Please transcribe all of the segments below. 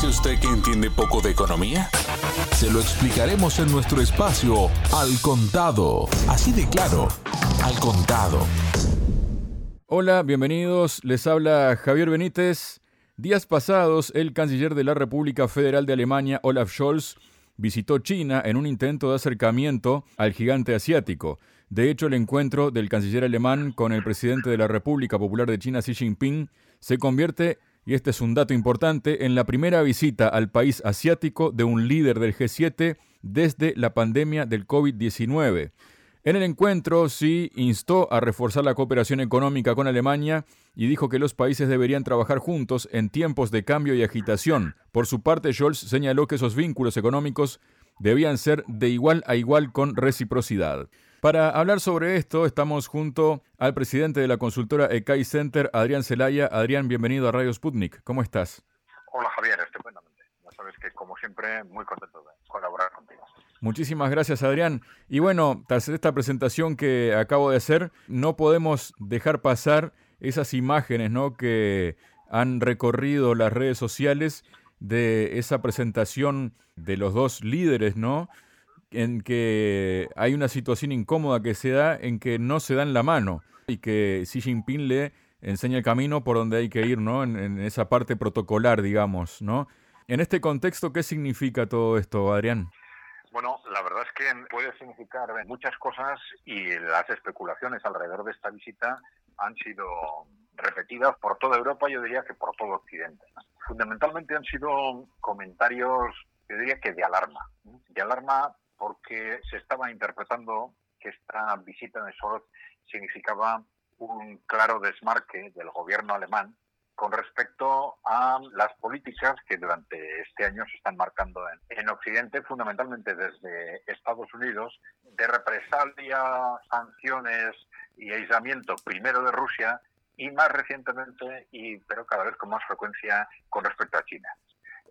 dice usted que entiende poco de economía? Se lo explicaremos en nuestro espacio Al Contado. Así de claro, Al Contado. Hola, bienvenidos. Les habla Javier Benítez. Días pasados, el canciller de la República Federal de Alemania, Olaf Scholz, visitó China en un intento de acercamiento al gigante asiático. De hecho, el encuentro del canciller alemán con el presidente de la República Popular de China, Xi Jinping, se convierte, y este es un dato importante, en la primera visita al país asiático de un líder del G7 desde la pandemia del COVID-19. En el encuentro, Xi instó a reforzar la cooperación económica con Alemania y dijo que los países deberían trabajar juntos en tiempos de cambio y agitación. Por su parte, Scholz señaló que esos vínculos económicos debían ser de igual a igual con reciprocidad. Para hablar sobre esto, estamos junto al presidente de la consultora ECAI Center, Adrián Celaya. Adrián, bienvenido a Radio Sputnik. ¿Cómo estás? Hola Javier, estupendamente. Ya sabes que, como siempre, muy contento de colaborar contigo. Muchísimas gracias, Adrián. Y bueno, tras esta presentación que acabo de hacer, no podemos dejar pasar esas imágenes ¿no? que han recorrido las redes sociales de esa presentación de los dos líderes, ¿no? En que hay una situación incómoda que se da en que no se dan la mano y que Xi Jinping le enseña el camino por donde hay que ir, ¿no? En, esa parte protocolar, digamos, ¿no? En este contexto, ¿qué significa todo esto, Adrián? Bueno, la verdad es que puede significar muchas cosas y las especulaciones alrededor de esta visita han sido repetidas por toda Europa, yo diría que por todo Occidente. Fundamentalmente han sido comentarios, yo diría que de alarma. De alarma porque se estaba interpretando que esta visita de Soros significaba un claro desmarque del gobierno alemán con respecto a las políticas que durante este año se están marcando en, Occidente, fundamentalmente desde Estados Unidos, de represalia, sanciones y aislamiento, primero de Rusia y más recientemente, y pero cada vez con más frecuencia, con respecto a China.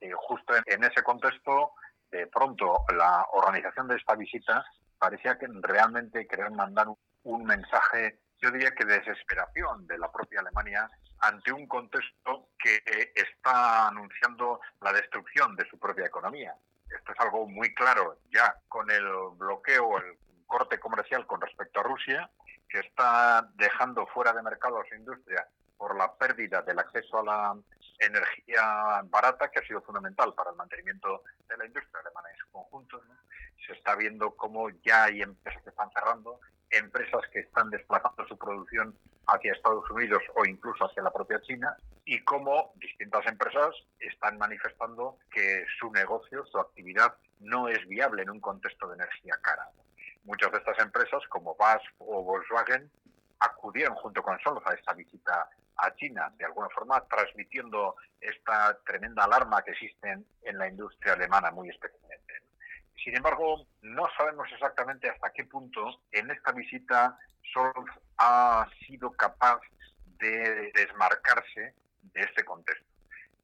Eh, justo en, ese contexto, de pronto la organización de esta visita parecía que realmente querer mandar un mensaje yo diría que desesperación de la propia Alemania ante un contexto que está anunciando la destrucción de su propia economía. Esto es algo muy claro ya con el bloqueo, el corte comercial con respecto a Rusia, que está dejando fuera de mercado a su industria por la pérdida del acceso a la energía barata, que ha sido fundamental para el mantenimiento de la industria alemana en su conjunto. Se está viendo cómo ya hay empresas que están cerrando, empresas que están desplazando su producción hacia Estados Unidos o incluso hacia la propia China y cómo distintas empresas están manifestando que su negocio, su actividad no es viable en un contexto de energía cara. Muchas de estas empresas, como BASF o Volkswagen, acudieron junto con Solos a esta visita a China, de alguna forma transmitiendo esta tremenda alarma que existe en, la industria alemana muy especialmente. Sin embargo, no sabemos exactamente hasta qué punto en esta visita Scholz ha sido capaz de desmarcarse de este contexto.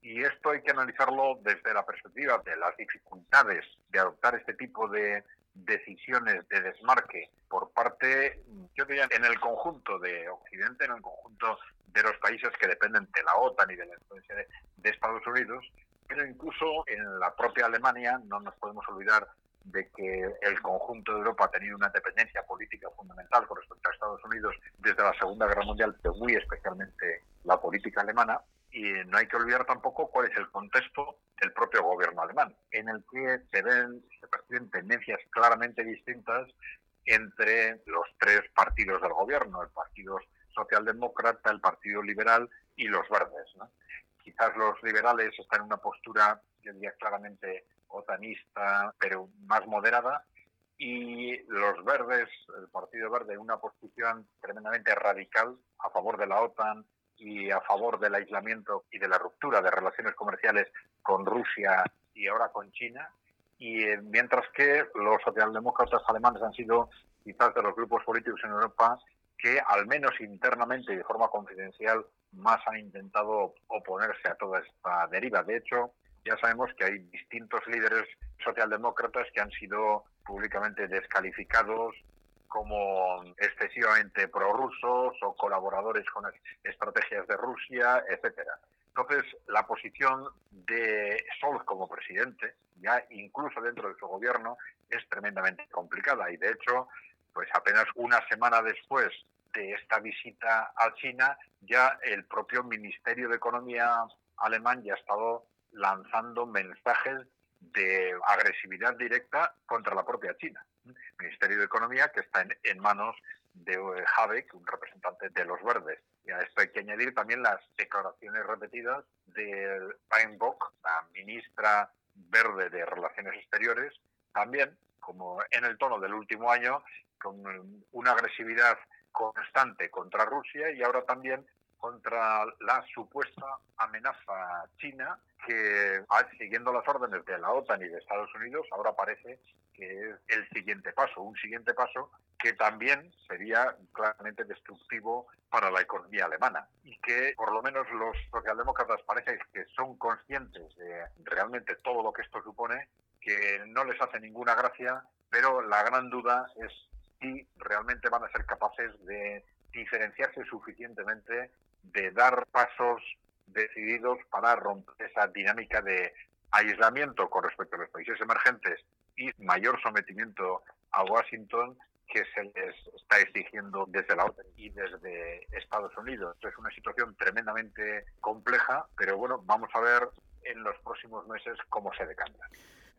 Y esto hay que analizarlo desde la perspectiva de las dificultades de adoptar este tipo de decisiones de desmarque por parte, yo diría, en el conjunto de Occidente, en el conjunto de los países que dependen de la OTAN y de la influencia de, de Estados Unidos, pero incluso en la propia Alemania no nos podemos olvidar de que el conjunto de Europa ha tenido una dependencia política fundamental con respecto a Estados Unidos desde la Segunda Guerra Mundial, pero muy especialmente la política alemana. Y no hay que olvidar tampoco cuál es el contexto del propio gobierno alemán, en el que se ven, se perciben tendencias claramente distintas entre los tres partidos del gobierno, el Partido Socialdemócrata, el Partido Liberal y los Verdes. Quizás los liberales están en una postura, yo diría, claramente otanista, pero más moderada, y los verdes, el Partido Verde, una posición tremendamente radical a favor de la OTAN y a favor del aislamiento y de la ruptura de relaciones comerciales con Rusia y ahora con China. Y eh, mientras que los socialdemócratas alemanes han sido quizás de los grupos políticos en Europa que al menos internamente y de forma confidencial más han intentado oponerse a toda esta deriva. De hecho, ya sabemos que hay distintos líderes socialdemócratas que han sido públicamente descalificados como excesivamente prorrusos o colaboradores con estrategias de Rusia, etcétera. Entonces, la posición de Scholz como presidente, ya incluso dentro de su gobierno, es tremendamente complicada. Y de hecho, pues apenas una semana después de esta visita a China, ya el propio Ministerio de Economía alemán ya ha estado lanzando mensajes de agresividad directa contra la propia China. Ministerio de Economía que está en, manos de eh, Habeck, un representante de los verdes. Y a esto hay que añadir también las declaraciones repetidas de Weinbock, la ministra verde de Relaciones Exteriores, también, como en el tono del último año, con una agresividad constante contra Rusia y ahora también contra la supuesta amenaza china que, ah, siguiendo las órdenes de la OTAN y de Estados Unidos, ahora parece que es el siguiente paso, un siguiente paso que también sería claramente destructivo para la economía alemana. Y que por lo menos los socialdemócratas parece que son conscientes de realmente todo lo que esto supone, que no les hace ninguna gracia, pero la gran duda es si realmente van a ser capaces de diferenciarse suficientemente, de dar pasos decididos para romper esa dinámica de aislamiento con respecto a los países emergentes y mayor sometimiento a Washington que se les está exigiendo desde la OTAN y desde Estados Unidos. Es una situación tremendamente compleja, pero bueno, vamos a ver en los próximos meses cómo se decanta.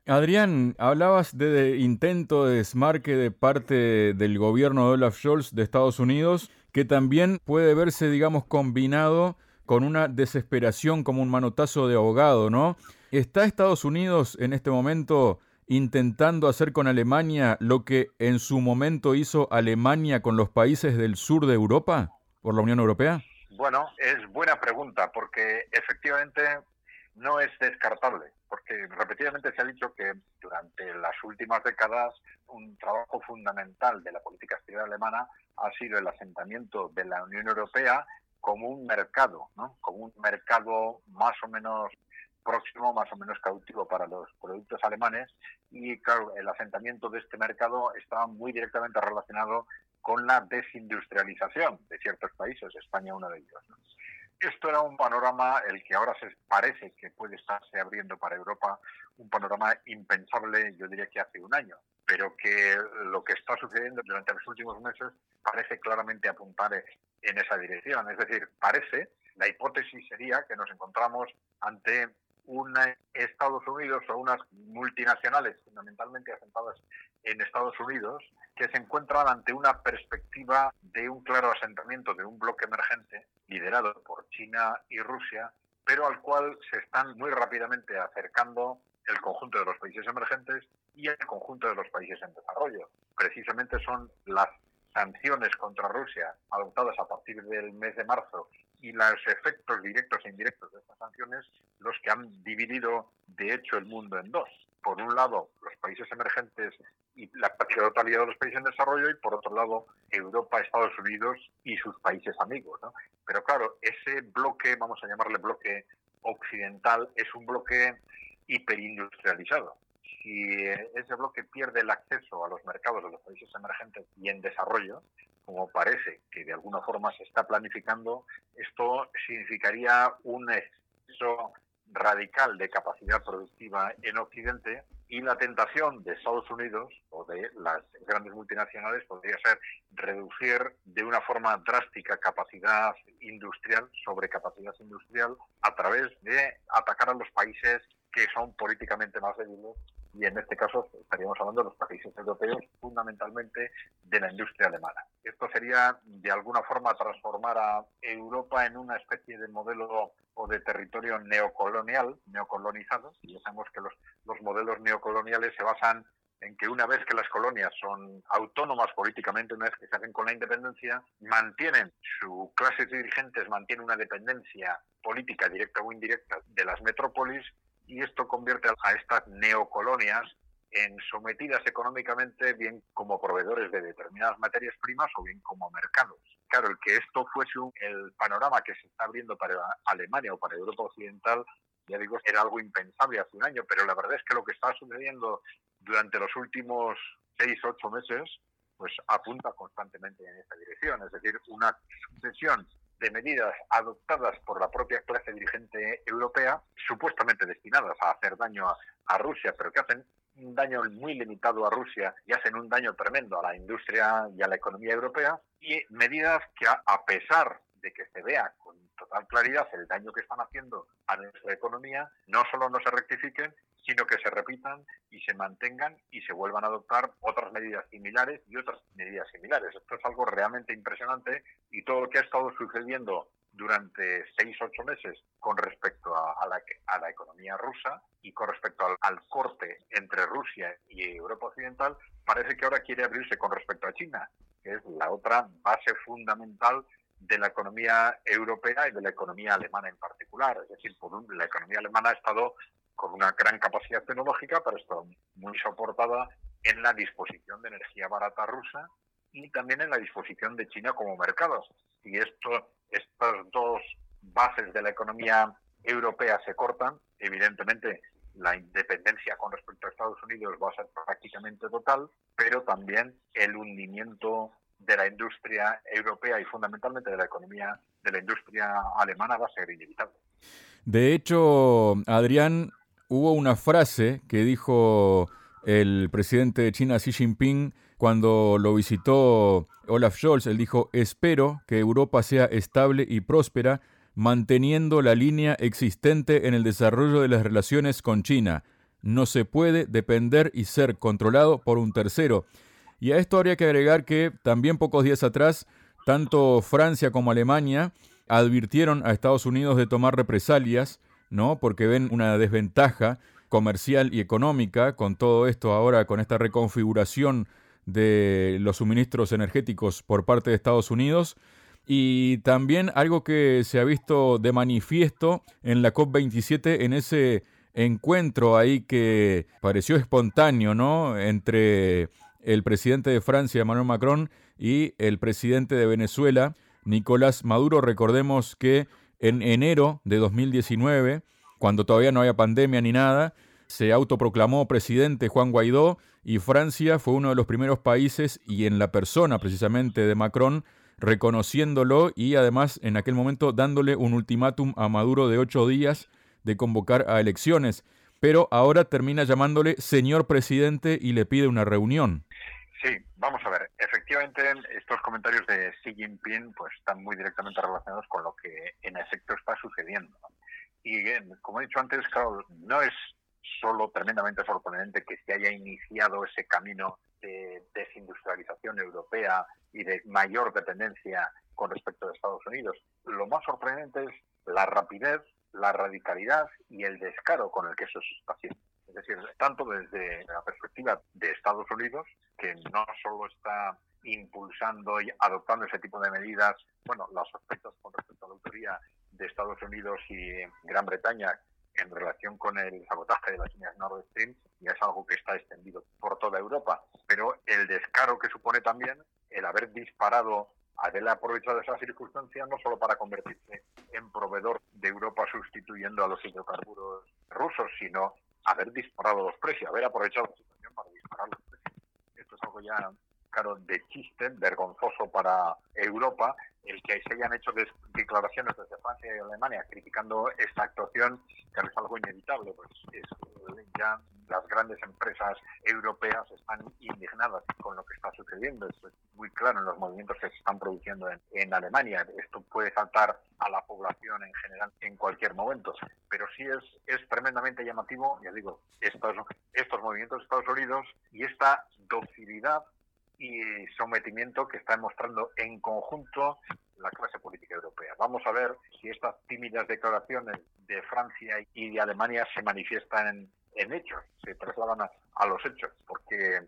Adrián, hablabas de, intento de desmarque de parte del gobierno de Olaf Scholz de Estados Unidos, que también puede verse, digamos, combinado con una desesperación como un manotazo de abogado, ¿no? ¿Está Estados Unidos en este momento intentando hacer con Alemania lo que en su momento hizo Alemania con los países del sur de Europa por la Unión Europea? Bueno, es buena pregunta porque efectivamente no es descartable, porque repetidamente se ha dicho que durante las últimas décadas un trabajo fundamental de la política exterior alemana ha sido el asentamiento de la Unión Europea como un mercado, ¿no? como un mercado más o menos próximo, más o menos cautivo para los productos alemanes y claro, el asentamiento de este mercado está muy directamente relacionado con la desindustrialización de ciertos países, España uno de ellos. Esto era un panorama el que ahora se parece que puede estarse abriendo para Europa, un panorama impensable, yo diría que hace un año, pero que lo que está sucediendo durante los últimos meses parece claramente apuntar en esa dirección. Es decir, parece, la hipótesis sería que nos encontramos ante un Estados Unidos o unas multinacionales fundamentalmente asentadas en Estados Unidos que se encuentran ante una perspectiva de un claro asentamiento de un bloque emergente liderado por China y Rusia, pero al cual se están muy rápidamente acercando el conjunto de los países emergentes y el conjunto de los países en desarrollo. Precisamente son las sanciones contra Rusia adoptadas a partir del mes de marzo y los efectos directos e indirectos de estas sanciones los que han dividido de hecho el mundo en dos. Por un lado, los países emergentes y la totalidad de los países en desarrollo y por otro lado, Europa, Estados Unidos y sus países amigos. Pero claro, ese bloque, vamos a llamarle bloque occidental, es un bloque hiperindustrializado si ese bloque pierde el acceso a los mercados de los países emergentes y en desarrollo, como parece que de alguna forma se está planificando, esto significaría un exceso radical de capacidad productiva en Occidente y la tentación de Estados Unidos o de las grandes multinacionales podría ser reducir de una forma drástica capacidad industrial sobre capacidad industrial a través de atacar a los países que son políticamente más débiles y en este caso estaríamos hablando de los países europeos, fundamentalmente de la industria alemana. Esto sería de alguna forma transformar a Europa en una especie de modelo o de territorio neocolonial, neocolonizado, y ya sabemos que los, los modelos neocoloniales se basan en que una vez que las colonias son autónomas políticamente, una vez que se hacen con la independencia, mantienen su clase de dirigentes, mantienen una dependencia política directa o indirecta de las metrópolis y esto convierte a estas neocolonias en sometidas económicamente bien como proveedores de determinadas materias primas o bien como mercados. Claro, el que esto fuese el panorama que se está abriendo para Alemania o para Europa Occidental, ya digo, era algo impensable hace un año, pero la verdad es que lo que está sucediendo durante los últimos seis, ocho meses, pues apunta constantemente en esta dirección, es decir, una sucesión de medidas adoptadas por la propia clase dirigente europea, supuestamente destinadas a hacer daño a, Rusia, pero que hacen un daño muy limitado a Rusia y hacen un daño tremendo a la industria y a la economía europea, y medidas que a pesar de que se vea con total claridad el daño que están haciendo a nuestra economía, no solo no se rectifiquen, sino que se repitan y se mantengan y se vuelvan a adoptar otras medidas similares y otras medidas similares. Esto es algo realmente impresionante y todo lo que ha estado sucediendo durante seis, ocho meses con respecto a, la, economía rusa y con respecto al, al, corte entre Rusia y Europa Occidental, parece que ahora quiere abrirse con respecto a China, que es la otra base fundamental de la economía europea y de la economía alemana en particular. Es decir, por un, la economía alemana ha estado con una gran capacidad tecnológica, pero está muy soportada en la disposición de energía barata rusa y también en la disposición de China como mercado. Si esto, estas dos bases de la economía europea se cortan, evidentemente la independencia con respecto a Estados Unidos va a ser prácticamente total, pero también el hundimiento de la industria europea y fundamentalmente de la economía de la industria alemana va a ser inevitable. De hecho, Adrián, hubo una frase que dijo el presidente de China Xi Jinping cuando lo visitó Olaf Scholz. Él dijo, espero que Europa sea estable y próspera manteniendo la línea existente en el desarrollo de las relaciones con China. No se puede depender y ser controlado por un tercero. Y a esto habría que agregar que también pocos días atrás, tanto Francia como Alemania advirtieron a Estados Unidos de tomar represalias, ¿no? Porque ven una desventaja comercial y económica con todo esto ahora, con esta reconfiguración de los suministros energéticos por parte de Estados Unidos. Y también algo que se ha visto de manifiesto en la COP27, en ese encuentro ahí que pareció espontáneo, ¿no? Entre el presidente de Francia, Emmanuel Macron, y el presidente de Venezuela, Nicolás Maduro. Recordemos que en enero de 2019, cuando todavía no había pandemia ni nada, se autoproclamó presidente Juan Guaidó y Francia fue uno de los primeros países y en la persona precisamente de Macron reconociéndolo y además en aquel momento dándole un ultimátum a Maduro de ocho días de convocar a elecciones. Pero ahora termina llamándole señor presidente y le pide una reunión. Sí, vamos a ver. Efectivamente, estos comentarios de Xi Jinping pues están muy directamente relacionados con lo que en efecto está sucediendo. Y como he dicho antes, claro, no es solo tremendamente sorprendente que se haya iniciado ese camino de desindustrialización europea y de mayor dependencia con respecto a Estados Unidos. Lo más sorprendente es la rapidez, la radicalidad y el descaro con el que eso se está haciendo. Es decir, tanto desde la perspectiva de Estados Unidos, que no solo está impulsando y adoptando ese tipo de medidas, bueno, los aspectos con respecto a la autoría de Estados Unidos y Gran Bretaña en relación con el sabotaje de las líneas Nord Stream ya es algo que está extendido por toda Europa. Pero el descaro que supone también el haber disparado, haber aprovechado esa circunstancia no solo para convertirse en proveedor de Europa sustituyendo a los hidrocarburos rusos, sino haber disparado los precios, haber aprovechado la situación para disparar los precios. Esto es algo ya, de chiste, vergonzoso para Europa, el que se hayan hecho declaraciones desde Francia y Alemania criticando esta actuación, que es algo inevitable, pues es, ya las grandes empresas europeas están indignadas con lo que está sucediendo. Esto es muy claro en los movimientos que se están produciendo en, Alemania. Esto puede saltar a la población en general en cualquier momento. Pero sí es, es tremendamente llamativo, ya digo, estos, estos movimientos de Estados Unidos y esta docilidad y sometimiento que está mostrando en conjunto la clase política europea. Vamos a ver si estas tímidas declaraciones de Francia y de Alemania se manifiestan en, hechos, se trasladan a, los hechos, porque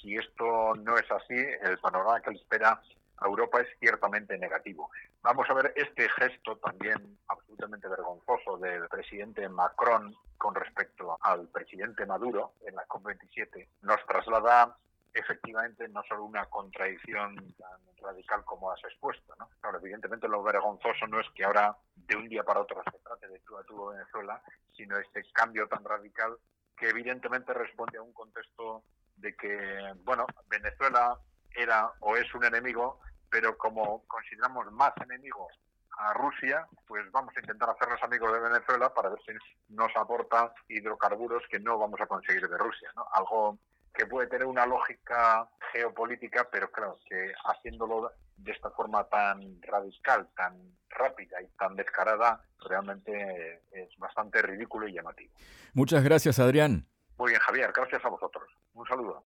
si esto no es así, el panorama que espera a Europa es ciertamente negativo. Vamos a ver este gesto también absolutamente vergonzoso del presidente Macron con respecto al presidente Maduro en la COP27. Nos traslada efectivamente no solo una contradicción tan radical como has expuesto. ¿no? Ahora, evidentemente lo vergonzoso no es que ahora de un día para otro se trate de tú a tú Venezuela, sino este cambio tan radical que evidentemente responde a un contexto de que, bueno, Venezuela era o es un enemigo, pero como consideramos más enemigo a Rusia, pues vamos a intentar hacernos amigos de Venezuela para ver si nos aporta hidrocarburos que no vamos a conseguir de Rusia, ¿no? Algo que puede tener una lógica geopolítica, pero claro, que haciéndolo de esta forma tan radical, tan rápida y tan descarada, realmente es bastante ridículo y llamativo. Muchas gracias, Adrián. Muy bien, Javier, gracias a vosotros. Un saludo.